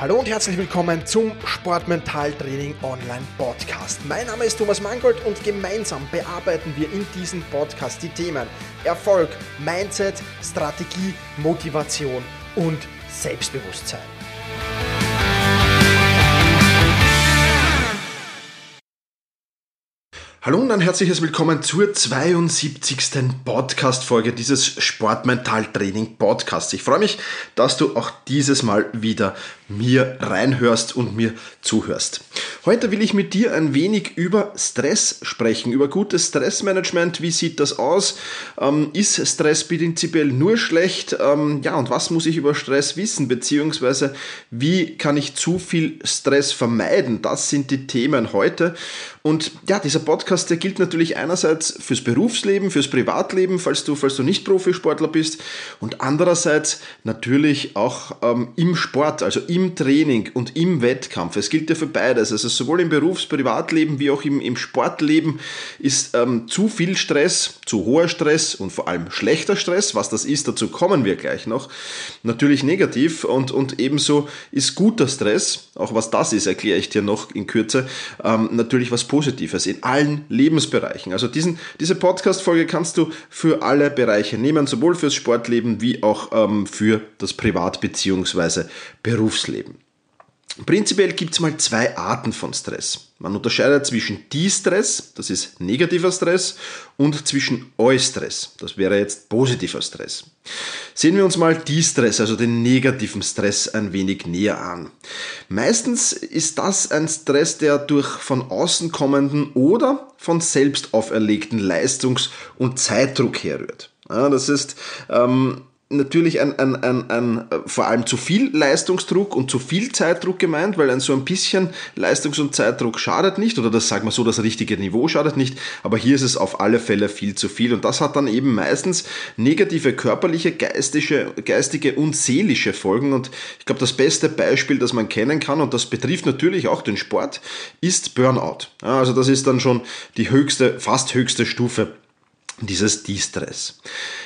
Hallo und herzlich willkommen zum Sportmentaltraining Online Podcast. Mein Name ist Thomas Mangold und gemeinsam bearbeiten wir in diesem Podcast die Themen Erfolg, Mindset, Strategie, Motivation und Selbstbewusstsein. Hallo und ein herzliches Willkommen zur 72. Podcast-Folge dieses Sportmentaltraining Podcasts. Ich freue mich, dass du auch dieses Mal wieder mir reinhörst und mir zuhörst. Heute will ich mit dir ein wenig über Stress sprechen, über gutes Stressmanagement. Wie sieht das aus? Ähm, ist Stress prinzipiell nur schlecht? Ähm, ja, und was muss ich über Stress wissen? Beziehungsweise, wie kann ich zu viel Stress vermeiden? Das sind die Themen heute. Und ja, dieser Podcast, der gilt natürlich einerseits fürs Berufsleben, fürs Privatleben, falls du, falls du nicht Profisportler bist, und andererseits natürlich auch ähm, im Sport, also im Training und im Wettkampf. Es gilt ja für beides. Also sowohl im Berufs-, Privatleben wie auch im, im Sportleben ist ähm, zu viel Stress, zu hoher Stress und vor allem schlechter Stress, was das ist, dazu kommen wir gleich noch, natürlich negativ und, und ebenso ist guter Stress, auch was das ist, erkläre ich dir noch in Kürze, ähm, natürlich was Positives Positives in allen Lebensbereichen. Also diesen, diese Podcast-Folge kannst du für alle Bereiche nehmen, sowohl fürs Sportleben wie auch ähm, für das Privat- bzw. Berufsleben. Prinzipiell gibt es mal zwei Arten von Stress. Man unterscheidet zwischen De-Stress, das ist negativer Stress, und zwischen Eustress, das wäre jetzt positiver Stress. Sehen wir uns mal De-Stress, also den negativen Stress, ein wenig näher an. Meistens ist das ein Stress, der durch von außen kommenden oder von selbst auferlegten Leistungs- und Zeitdruck herrührt. Ja, das ist ähm, natürlich ein, ein, ein, ein, vor allem zu viel Leistungsdruck und zu viel Zeitdruck gemeint, weil ein so ein bisschen Leistungs- und Zeitdruck schadet nicht, oder das sagen wir so, das richtige Niveau schadet nicht, aber hier ist es auf alle Fälle viel zu viel und das hat dann eben meistens negative körperliche, geistige, geistige und seelische Folgen und ich glaube, das beste Beispiel, das man kennen kann und das betrifft natürlich auch den Sport, ist Burnout. Also das ist dann schon die höchste, fast höchste Stufe dieses De-Stress.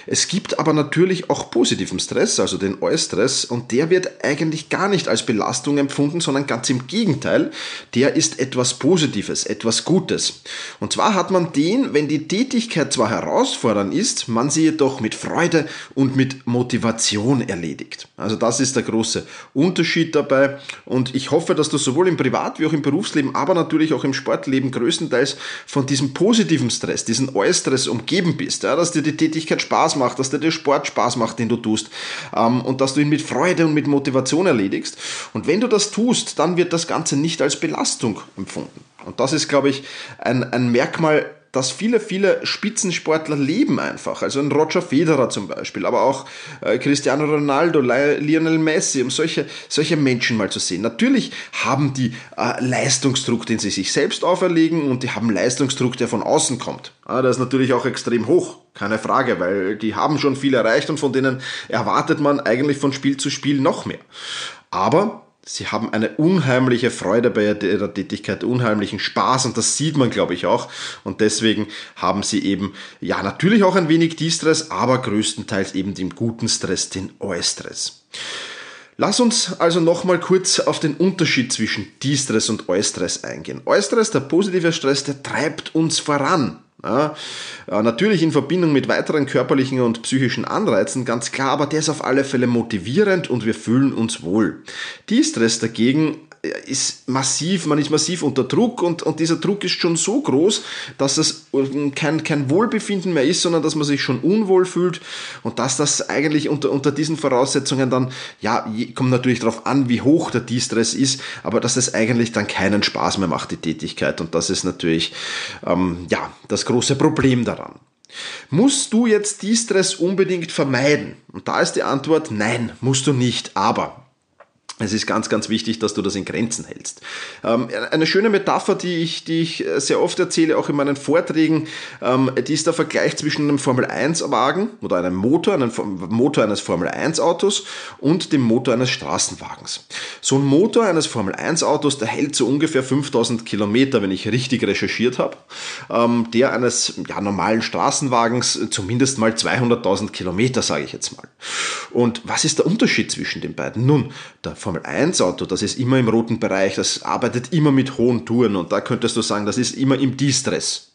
Es gibt aber natürlich auch positiven Stress, also den Eustress, und der wird eigentlich gar nicht als Belastung empfunden, sondern ganz im Gegenteil, der ist etwas Positives, etwas Gutes. Und zwar hat man den, wenn die Tätigkeit zwar herausfordernd ist, man sie jedoch mit Freude und mit Motivation erledigt. Also das ist der große Unterschied dabei und ich hoffe, dass du sowohl im Privat- wie auch im Berufsleben, aber natürlich auch im Sportleben größtenteils von diesem positiven Stress, diesen Eustress umgeben umgeben bist, ja, dass dir die Tätigkeit Spaß macht, dass dir der Sport Spaß macht, den du tust ähm, und dass du ihn mit Freude und mit Motivation erledigst. Und wenn du das tust, dann wird das Ganze nicht als Belastung empfunden. Und das ist, glaube ich, ein, ein Merkmal dass viele, viele Spitzensportler leben einfach. Also ein Roger Federer zum Beispiel, aber auch äh, Cristiano Ronaldo, Lionel Messi, um solche, solche Menschen mal zu sehen. Natürlich haben die äh, Leistungsdruck, den sie sich selbst auferlegen und die haben Leistungsdruck, der von außen kommt. Ah, der ist natürlich auch extrem hoch, keine Frage, weil die haben schon viel erreicht und von denen erwartet man eigentlich von Spiel zu Spiel noch mehr. Aber sie haben eine unheimliche Freude bei ihrer Tätigkeit, unheimlichen Spaß und das sieht man, glaube ich, auch. Und deswegen haben sie eben, ja, natürlich auch ein wenig De-Stress, aber größtenteils eben den guten Stress, den Eustress. Lass uns also nochmal kurz auf den Unterschied zwischen De-Stress und Eustress eingehen. Eustress, der positive Stress, der treibt uns voran. Ja, natürlich in Verbindung mit weiteren körperlichen und psychischen Anreizen, ganz klar, aber der ist auf alle Fälle motivierend und wir fühlen uns wohl. Die Stress dagegen ist massiv, man ist massiv unter Druck und, und dieser Druck ist schon so groß, dass es kein, kein Wohlbefinden mehr ist, sondern dass man sich schon unwohl fühlt und dass das eigentlich unter, unter diesen Voraussetzungen dann, ja, kommt natürlich darauf an, wie hoch der De-Stress ist, aber dass es eigentlich dann keinen Spaß mehr macht, die Tätigkeit und das ist natürlich, ähm, ja, das große Problem daran. Musst du jetzt De-Stress unbedingt vermeiden? Und da ist die Antwort, nein, musst du nicht, aber es ist ganz, ganz wichtig, dass du das in Grenzen hältst. Ähm, eine schöne Metapher, die ich, die ich sehr oft erzähle, auch in meinen Vorträgen, ähm, die ist der Vergleich zwischen einem Formel-1-Wagen oder einem Motor, einem Motor eines Formel-1-Autos und dem Motor eines Straßenwagens. So ein Motor eines Formel-1-Autos, der hält so ungefähr 5000 Kilometer, wenn ich richtig recherchiert habe. Ähm, der eines ja, normalen Straßenwagens zumindest mal 200.000 Kilometer, sage ich jetzt mal. Und was ist der Unterschied zwischen den beiden? Nun, der Formel Formel 1 Auto, das ist immer im roten Bereich, das arbeitet immer mit hohen Touren und da könntest du sagen, das ist immer im Distress.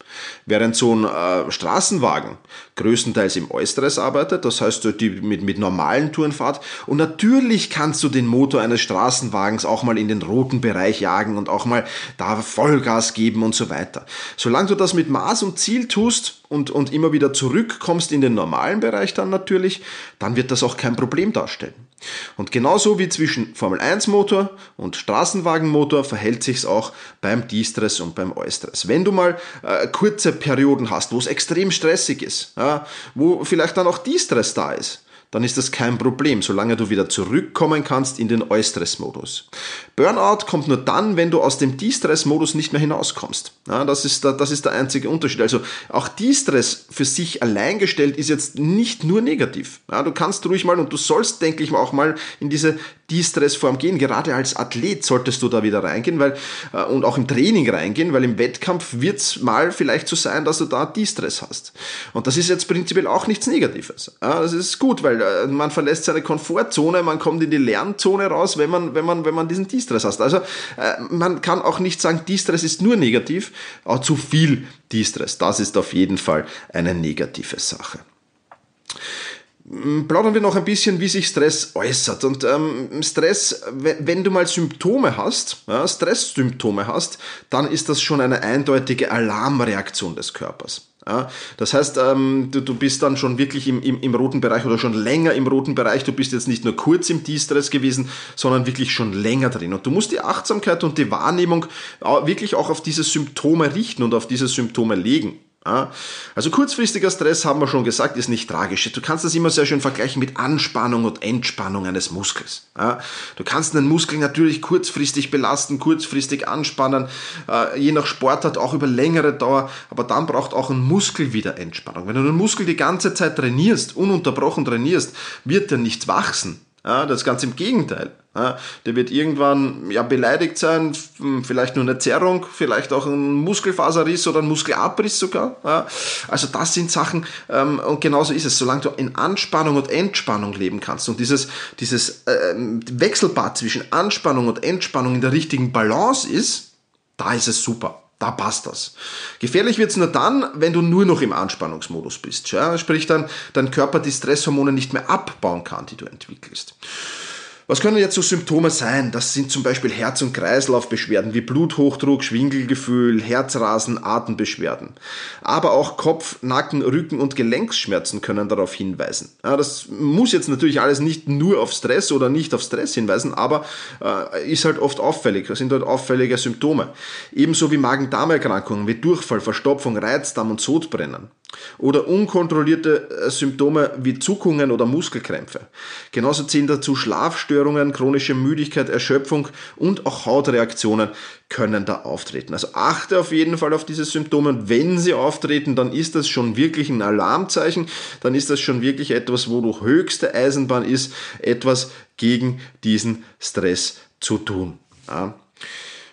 Während so ein äh, Straßenwagen größtenteils im Eustress arbeitet, das heißt die mit, mit normalen Touren fahrt. Und natürlich kannst du den Motor eines Straßenwagens auch mal in den roten Bereich jagen und auch mal da Vollgas geben und so weiter. Solange du das mit Maß und Ziel tust und, und immer wieder zurückkommst in den normalen Bereich dann natürlich, dann wird das auch kein Problem darstellen. Und genauso wie zwischen Formel 1 Motor und Straßenwagenmotor verhält sich's auch beim D-Stress und beim Eustress. Wenn du mal äh, kurze Perioden hast, wo es extrem stressig ist, ja, wo vielleicht dann auch D-Stress da ist, dann ist das kein Problem, solange du wieder zurückkommen kannst in den Eustress-Modus. Burnout kommt nur dann, wenn du aus dem De-Stress-Modus nicht mehr hinauskommst. Ja, das, ist der, das ist der einzige Unterschied. Also auch De-Stress für sich allein gestellt ist jetzt nicht nur negativ. Ja, du kannst ruhig mal und du sollst, denke ich mal, auch mal in diese De-Stress-Form gehen. Gerade als Athlet solltest du da wieder reingehen weil, äh, und auch im Training reingehen, weil im Wettkampf wird es mal vielleicht so sein, dass du da De-Stress hast. Und das ist jetzt prinzipiell auch nichts Negatives. Ja, das ist gut, weil äh, man verlässt seine Komfortzone, man kommt in die Lernzone raus, wenn man, wenn man, wenn man diesen De-Stress hast. Also äh, man kann auch nicht sagen, De-Stress ist nur negativ, auch zu viel De-Stress. Das ist auf jeden Fall eine negative Sache plaudern wir noch ein bisschen, wie sich Stress äußert. Und ähm, Stress, wenn du mal Symptome hast, ja, Stresssymptome hast, dann ist das schon eine eindeutige Alarmreaktion des Körpers. Ja, das heißt, ähm, du, du bist dann schon wirklich im, im, im roten Bereich oder schon länger im roten Bereich. Du bist jetzt nicht nur kurz im De-Stress gewesen, sondern wirklich schon länger drin. Und du musst die Achtsamkeit und die Wahrnehmung wirklich auch auf diese Symptome richten und auf diese Symptome legen. Also kurzfristiger Stress, haben wir schon gesagt, ist nicht tragisch. Du kannst das immer sehr schön vergleichen mit Anspannung und Entspannung eines Muskels. Du kannst einen Muskel natürlich kurzfristig belasten, kurzfristig anspannen, äh, je nach Sportart auch über längere Dauer, aber dann braucht auch ein Muskel wieder Entspannung. Wenn du einen Muskel die ganze Zeit trainierst, ununterbrochen trainierst, wird er nicht wachsen. Ja, das ist ganz im Gegenteil. Ja, der wird irgendwann ja, beleidigt sein, vielleicht nur eine Zerrung, vielleicht auch ein Muskelfaserriss oder ein Muskelabriss sogar. Ja, also das sind Sachen ähm, und genauso ist es, solange du in Anspannung und Entspannung leben kannst und dieses, dieses äh, Wechselbad zwischen Anspannung und Entspannung in der richtigen Balance ist, da ist es super. Da passt das. Gefährlich wird's nur dann, wenn du nur noch im Anspannungsmodus bist. Ja? Sprich dann, dein Körper die Stresshormone nicht mehr abbauen kann, die du entwickelst. Was können jetzt so Symptome sein? Das sind zum Beispiel Herz- und Kreislaufbeschwerden wie Bluthochdruck, Schwindelgefühl, Herzrasen, Atembeschwerden. Aber auch Kopf-, Nacken-, Rücken- und Gelenksschmerzen können darauf hinweisen. Das muss jetzt natürlich alles nicht nur auf Stress oder nicht auf Stress hinweisen, aber äh, ist halt oft auffällig. Das sind halt auffällige Symptome. Ebenso wie Magen-Darm-Erkrankungen wie Durchfall, Verstopfung, Reizdarm und Sodbrennen. Oder unkontrollierte äh, Symptome wie Zuckungen oder Muskelkrämpfe. Genauso zählen dazu Schlafstörungen, chronische Müdigkeit, Erschöpfung und auch Hautreaktionen können da auftreten. Also achte auf jeden Fall auf diese Symptome und wenn sie auftreten, dann ist das schon wirklich ein Alarmzeichen, dann ist das schon wirklich etwas, wo du höchste Eisenbahn ist, etwas gegen diesen Stress zu tun. Ja.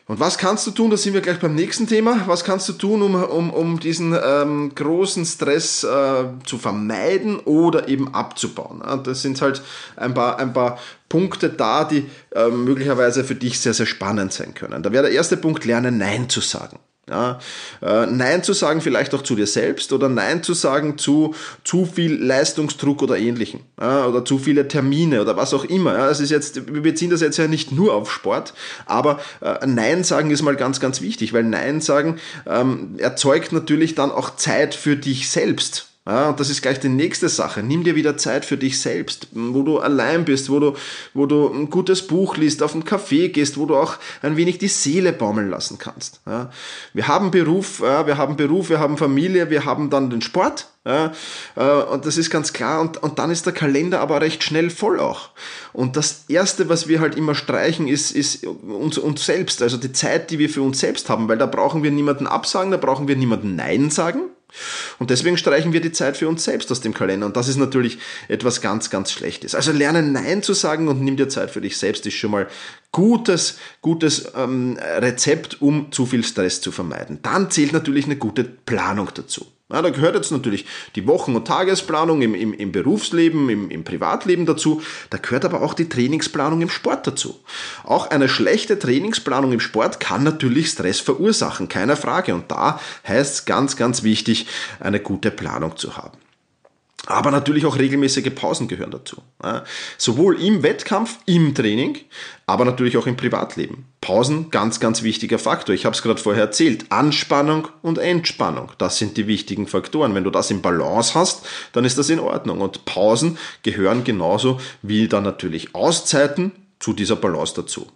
Und was kannst du tun? Da sind wir gleich beim nächsten Thema. Was kannst du tun, um, um, um diesen ähm, großen Stress äh, zu vermeiden oder eben abzubauen? Das sind halt ein paar, ein paar Punkte da, die äh, möglicherweise für dich sehr, sehr spannend sein können. Da wäre der erste Punkt, lernen Nein zu sagen. Ja, äh, Nein zu sagen vielleicht auch zu dir selbst oder Nein zu sagen zu zu viel Leistungsdruck oder ähnlichem ja, oder zu viele Termine oder was auch immer. Ja, das ist jetzt, wir beziehen das jetzt ja nicht nur auf Sport, aber äh, Nein sagen ist mal ganz, ganz wichtig, weil Nein sagen ähm, erzeugt natürlich dann auch Zeit für dich selbst. Ja, und das ist gleich die nächste Sache. Nimm dir wieder Zeit für dich selbst, wo du allein bist, wo du, wo du ein gutes Buch liest, auf einen Café gehst, wo du auch ein wenig die Seele baumeln lassen kannst. Ja, wir haben Beruf, ja, wir haben Beruf, wir haben Familie, wir haben dann den Sport. Ja, äh, und das ist ganz klar. Und, und dann ist der Kalender aber recht schnell voll auch. Und das Erste, was wir halt immer streichen, ist, ist uns, uns selbst, also die Zeit, die wir für uns selbst haben, weil da brauchen wir niemanden absagen, da brauchen wir niemanden Nein sagen. Und deswegen streichen wir die Zeit für uns selbst aus dem Kalender. Und das ist natürlich etwas ganz, ganz Schlechtes. Also lerne Nein zu sagen und nimm dir Zeit für dich selbst, ist schon mal gutes, gutes ähm, Rezept, um zu viel Stress zu vermeiden. Dann zählt natürlich eine gute Planung dazu. Ja, da gehört jetzt natürlich die Wochen- und Tagesplanung im, im, im Berufsleben, im, im Privatleben dazu. Da gehört aber auch die Trainingsplanung im Sport dazu. Auch eine schlechte Trainingsplanung im Sport kann natürlich Stress verursachen, keine Frage. Und da heißt es ganz, ganz wichtig, eine gute Planung zu haben. Aber natürlich auch regelmäßige Pausen gehören dazu. Sowohl im Wettkampf, im Training, aber natürlich auch im Privatleben. Pausen, ganz, ganz wichtiger Faktor. Ich habe es gerade vorher erzählt. Anspannung und Entspannung, das sind die wichtigen Faktoren. Wenn du das im Balance hast, dann ist das in Ordnung. Und Pausen gehören genauso wie dann natürlich Auszeiten zu dieser Balance dazu.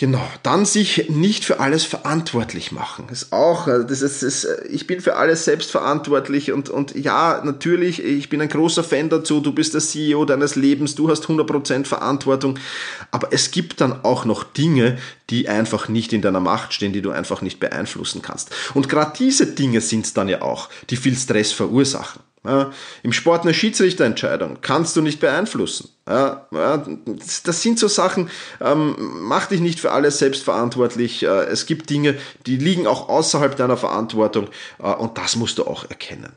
Genau, dann sich nicht für alles verantwortlich machen. Ist auch, äh, das ist, ist, äh, ich bin für alles selbst verantwortlich und, und ja, natürlich, ich bin ein großer Fan dazu, du bist der CEO deines Lebens, du hast 100% Verantwortung, aber es gibt dann auch noch Dinge, die einfach nicht in deiner Macht stehen, die du einfach nicht beeinflussen kannst. Und gerade diese Dinge sind es dann ja auch, die viel Stress verursachen. Ja, Im Sport eine Schiedsrichterentscheidung kannst du nicht beeinflussen. Ja, das sind so Sachen, ähm, mach dich nicht für alles selbst verantwortlich. Äh, es gibt Dinge, die liegen auch außerhalb deiner Verantwortung äh, und das musst du auch erkennen.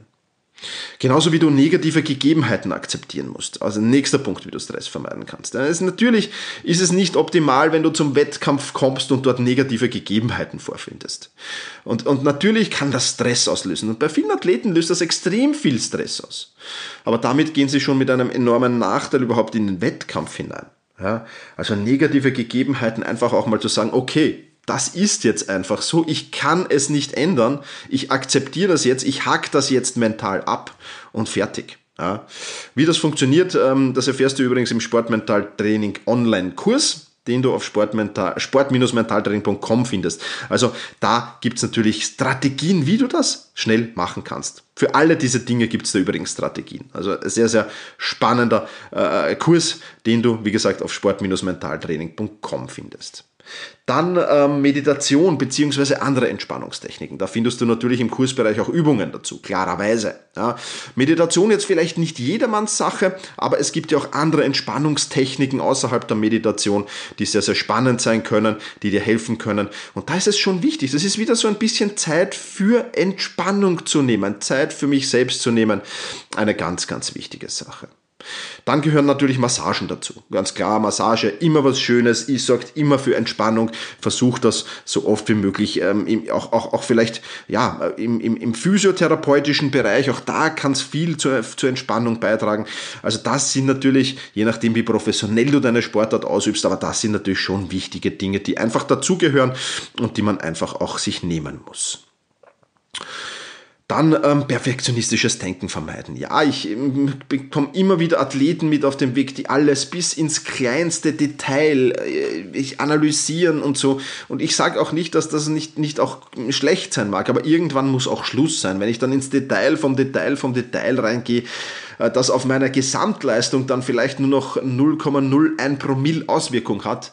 Genauso wie du negative Gegebenheiten akzeptieren musst. Also nächster Punkt, wie du Stress vermeiden kannst. Ist, natürlich ist es nicht optimal, wenn du zum Wettkampf kommst und dort negative Gegebenheiten vorfindest. Und, und natürlich kann das Stress auslösen. Und bei vielen Athleten löst das extrem viel Stress aus. Aber damit gehen sie schon mit einem enormen Nachteil überhaupt in den Wettkampf hinein. Ja, also negative Gegebenheiten einfach auch mal zu sagen, okay, das ist jetzt einfach so, ich kann es nicht ändern, ich akzeptiere das jetzt, ich hack das jetzt mental ab und fertig. Ja. Wie das funktioniert, ähm, das erfährst du übrigens im Sportmental-Training Online-Kurs den du auf sport-mentaltraining.com findest. Also da gibt's natürlich Strategien, wie du das schnell machen kannst. Für alle diese Dinge gibt's da übrigens Strategien. Also sehr, sehr spannender äh, Kurs, den du, wie gesagt, auf sport-mentaltraining.com findest. Dann ähm, Meditation beziehungsweise andere Entspannungstechniken. Da findest du natürlich im Kursbereich auch Übungen dazu, klarerweise. Ja. Meditation jetzt vielleicht nicht jedermanns Sache, aber es gibt ja auch andere Entspannungstechniken außerhalb der Meditation, die sehr, sehr spannend sein können, die dir helfen können. Und da ist es schon wichtig. Das ist wieder so ein bisschen Zeit für Entspannung zu nehmen, Zeit für mich selbst zu nehmen. Eine ganz, ganz wichtige Sache. Dann gehören natürlich Massagen dazu. Ganz klar, Massage, immer was Schönes. Ich sorgt immer für Entspannung. Versuch das so oft wie möglich. Ähm, auch, auch, auch vielleicht ja, im, im, im physiotherapeutischen Bereich, auch da kann es viel zur, zur Entspannung beitragen. Also das sind natürlich, je nachdem wie professionell du deine Sportart ausübst, aber das sind natürlich schon wichtige Dinge, die einfach dazugehören und die man einfach auch sich nehmen muss. Dann ähm, perfektionistisches Denken vermeiden. Ja, ich ähm, bekomme immer wieder Athleten mit auf dem Weg, die alles bis ins kleinste Detail äh, analysieren und so. Und ich sage auch nicht, dass das nicht, nicht auch schlecht sein mag, aber irgendwann muss auch Schluss sein. Wenn ich dann ins Detail vom Detail vom Detail reingehe, äh, das auf meiner Gesamtleistung dann vielleicht nur noch 0,01 Promille Auswirkung hat,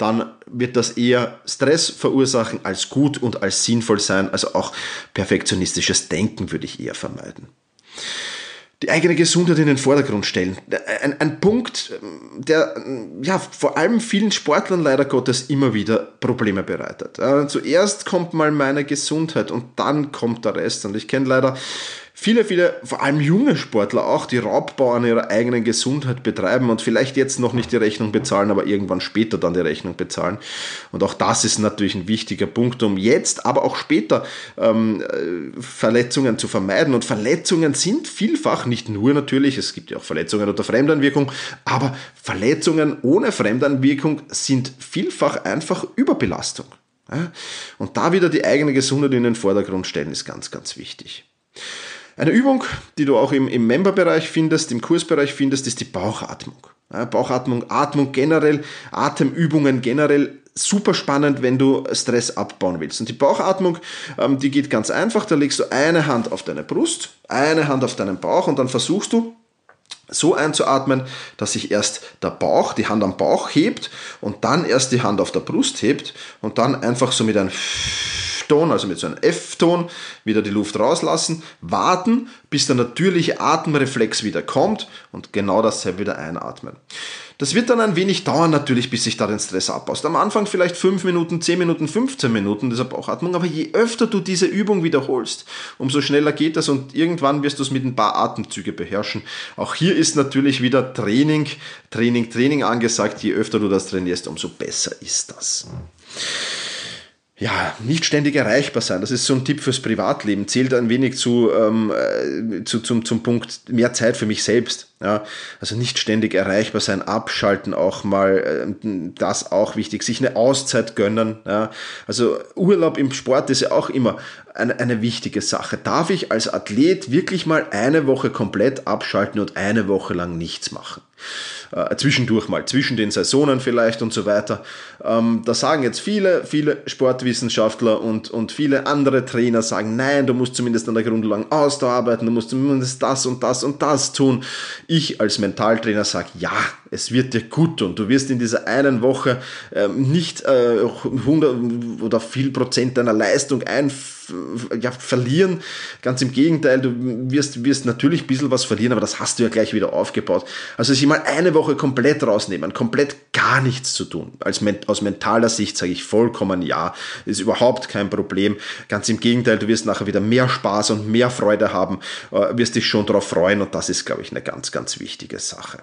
dann wird das eher Stress verursachen als gut und als sinnvoll sein. Also auch perfektionistisches Denken würde ich eher vermeiden. Die eigene Gesundheit in den Vordergrund stellen. Ein, ein Punkt, der ja, vor allem vielen Sportlern leider Gottes immer wieder Probleme bereitet. Zuerst kommt mal meine Gesundheit und dann kommt der Rest. Und ich kenne leider viele, viele, vor allem junge Sportler auch, die Raubbau an ihrer eigenen Gesundheit betreiben und vielleicht jetzt noch nicht die Rechnung bezahlen, aber irgendwann später dann die Rechnung bezahlen. Und auch das ist natürlich ein wichtiger Punkt, um jetzt, aber auch später ähm, äh, Verletzungen zu vermeiden. Und Verletzungen sind vielfach, nicht nur natürlich, es gibt ja auch Verletzungen unter Fremdanwirkung, aber Verletzungen ohne Fremdanwirkung sind vielfach einfach Überbelastung. Und da wieder die eigene Gesundheit in den Vordergrund stellen, ist ganz, ganz wichtig. Eine Übung, die du auch im, im Memberbereich findest, im Kursbereich findest, ist die Bauchatmung. Ja, Bauchatmung, Atmung generell, Atemübungen generell super spannend, wenn du Stress abbauen willst. Und die Bauchatmung, ähm, die geht ganz einfach. Da legst du eine Hand auf deine Brust, eine Hand auf deinen Bauch und dann versuchst du so einzuatmen, dass sich erst der Bauch, die Hand am Bauch hebt und dann erst die Hand auf der Brust hebt und dann einfach so mit einem F-Ton, also mit so einem F-Ton, wieder die Luft rauslassen, warten, bis der natürliche Atemreflex wieder kommt und genau dasselbe wieder einatmen. Das wird dann ein wenig dauern natürlich, bis sich da den Stress abbaust. Am Anfang vielleicht 5 Minuten, 10 Minuten, 15 Minuten dieser Bauchatmung, aber je öfter du diese Übung wiederholst, umso schneller geht das und irgendwann wirst du es mit ein paar Atemzüge beherrschen. Auch hier ist natürlich wieder Training, Training, Training angesagt. Je öfter du das trainierst, umso besser ist das ja, nicht ständig erreichbar sein. Das ist so ein Tipp fürs Privatleben. Zählt ein wenig zu, ähm, äh, zu zum, zum Punkt mehr Zeit für mich selbst. Ja, also nicht ständig erreichbar sein, abschalten auch mal, äh, das auch wichtig. Sich eine Auszeit gönnen. Ja, also Urlaub im Sport ist ja auch immer eine, eine wichtige Sache. Darf ich als Athlet wirklich mal eine Woche komplett abschalten und eine Woche lang nichts machen? äh, zwischendurch mal, zwischen den Saisonen vielleicht und so weiter. Ähm, da sagen jetzt viele, viele Sportwissenschaftler und, und viele andere Trainer sagen, nein, du musst zumindest an der grundlangen Ausdauer arbeiten, du musst zumindest das und das und das tun. Ich als Mentaltrainer sage, ja, es wird dir gut tun. Du wirst in dieser einen Woche äh, nicht äh, 100 oder viel Prozent deiner Leistung ein, ja, verlieren. Ganz im Gegenteil, du wirst, wirst natürlich ein bisschen was verlieren, aber das hast du ja gleich wieder aufgebaut. Also sich mal eine Woche komplett rausnehmen, komplett gar nichts zu tun. Als, aus mentaler Sicht sage ich vollkommen ja, ist überhaupt kein Problem. Ganz im Gegenteil, du wirst nachher wieder mehr Spaß und mehr Freude haben, äh, wirst dich schon darauf freuen und das ist, glaube ich, eine ganz, ganz wichtige Sache.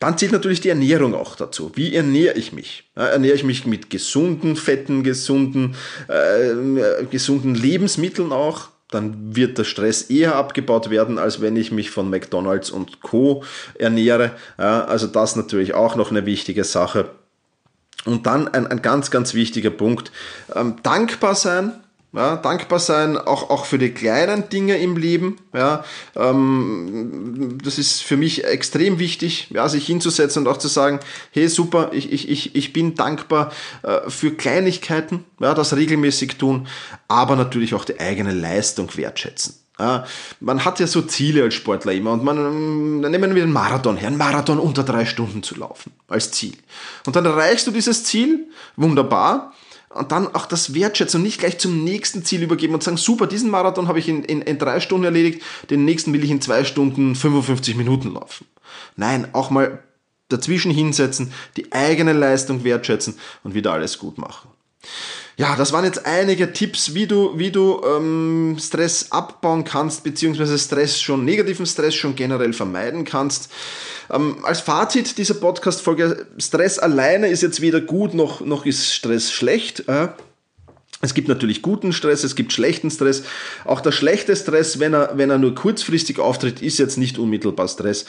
Dann zählt natürlich die Ernährung auch dazu. Wie ernähre ich mich? Ernähre ich mich mit gesunden Fetten, gesunden, äh, gesunden Lebensmitteln auch? Dann wird der Stress eher abgebaut werden, als wenn ich mich von McDonald's und Co. ernähre. Ja, also das natürlich auch noch eine wichtige Sache. Und dann ein, ein ganz, ganz wichtiger Punkt. Ähm, dankbar sein ja, dankbar sein, auch, auch für die kleinen Dinge im Leben. Ja, ähm, das ist für mich extrem wichtig, ja, sich hinzusetzen und auch zu sagen, hey super, ich, ich, ich, ich bin dankbar äh, für Kleinigkeiten, ja, das regelmäßig tun, aber natürlich auch die eigene Leistung wertschätzen. Ja, man hat ja so Ziele als Sportler immer und man, dann nehmen wir den Marathon her, einen Marathon unter drei Stunden zu laufen als Ziel. Und dann erreichst du dieses Ziel, wunderbar, und dann auch das wertschätzen und nicht gleich zum nächsten Ziel übergeben und sagen, super, diesen Marathon habe ich in, in, in drei Stunden erledigt, den nächsten will ich in zwei Stunden 55 Minuten laufen. Nein, auch mal dazwischen hinsetzen, die eigene Leistung wertschätzen und wieder alles gut machen. Ja, das waren jetzt einige Tipps, wie du, wie du ähm, Stress abbauen kannst, beziehungsweise Stress schon, negativen Stress schon generell vermeiden kannst. Ähm, als Fazit dieser Podcast-Folge, Stress alleine ist jetzt weder gut noch, noch ist Stress schlecht. Äh? Es gibt natürlich guten Stress, es gibt schlechten Stress. Auch der schlechte Stress, wenn er, wenn er nur kurzfristig auftritt, ist jetzt nicht unmittelbar Stress.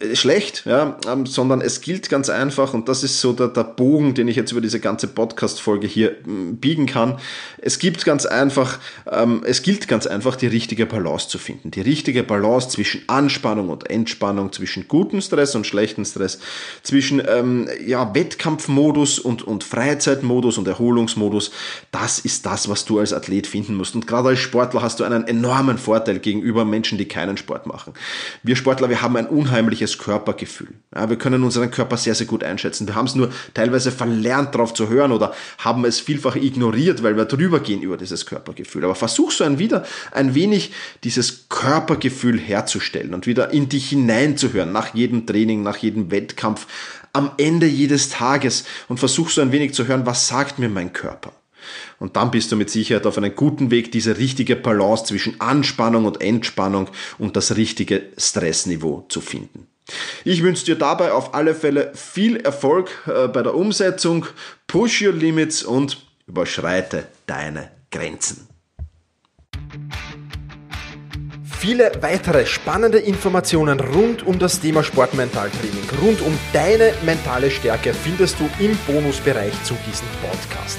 Äh, schlecht, ja, ähm, sondern es gilt ganz einfach, und das ist so der, der Bogen, den ich jetzt über diese ganze Podcast-Folge hier m, biegen kann. Es gibt ganz einfach, ähm, es gilt ganz einfach, die richtige Balance zu finden. Die richtige Balance zwischen Anspannung und Entspannung, zwischen guten Stress und schlechten Stress, zwischen ähm, ja, Wettkampfmodus und, und Freizeitmodus und Erholungsmodus das ist das, was du als Athlet finden musst. Und gerade als Sportler hast du einen enormen Vorteil gegenüber Menschen, die keinen Sport machen. Wir Sportler, wir haben ein unheimliches Körpergefühl. Ja, wir können unseren Körper sehr, sehr gut einschätzen. Wir haben es nur teilweise verlernt, darauf zu hören oder haben es vielfach ignoriert, weil wir drüber gehen über dieses Körpergefühl. Aber versuch so ein wieder ein wenig dieses Körpergefühl herzustellen und wieder in dich hineinzuhören nach jedem Training, nach jedem Wettkampf, am Ende jedes Tages und versuch so ein wenig zu hören, was sagt mir mein Körper? Und dann bist du mit Sicherheit auf einem guten Weg, diese richtige Balance zwischen Anspannung und Entspannung und das richtige Stressniveau zu finden. Ich wünsche dir dabei auf alle Fälle viel Erfolg äh, bei der Umsetzung. Push your limits und überschreite deine Grenzen. Viele weitere spannende Informationen rund um das Thema Sportmentaltraining, rund um deine mentale Stärke findest du im Bonusbereich zu diesem Podcast.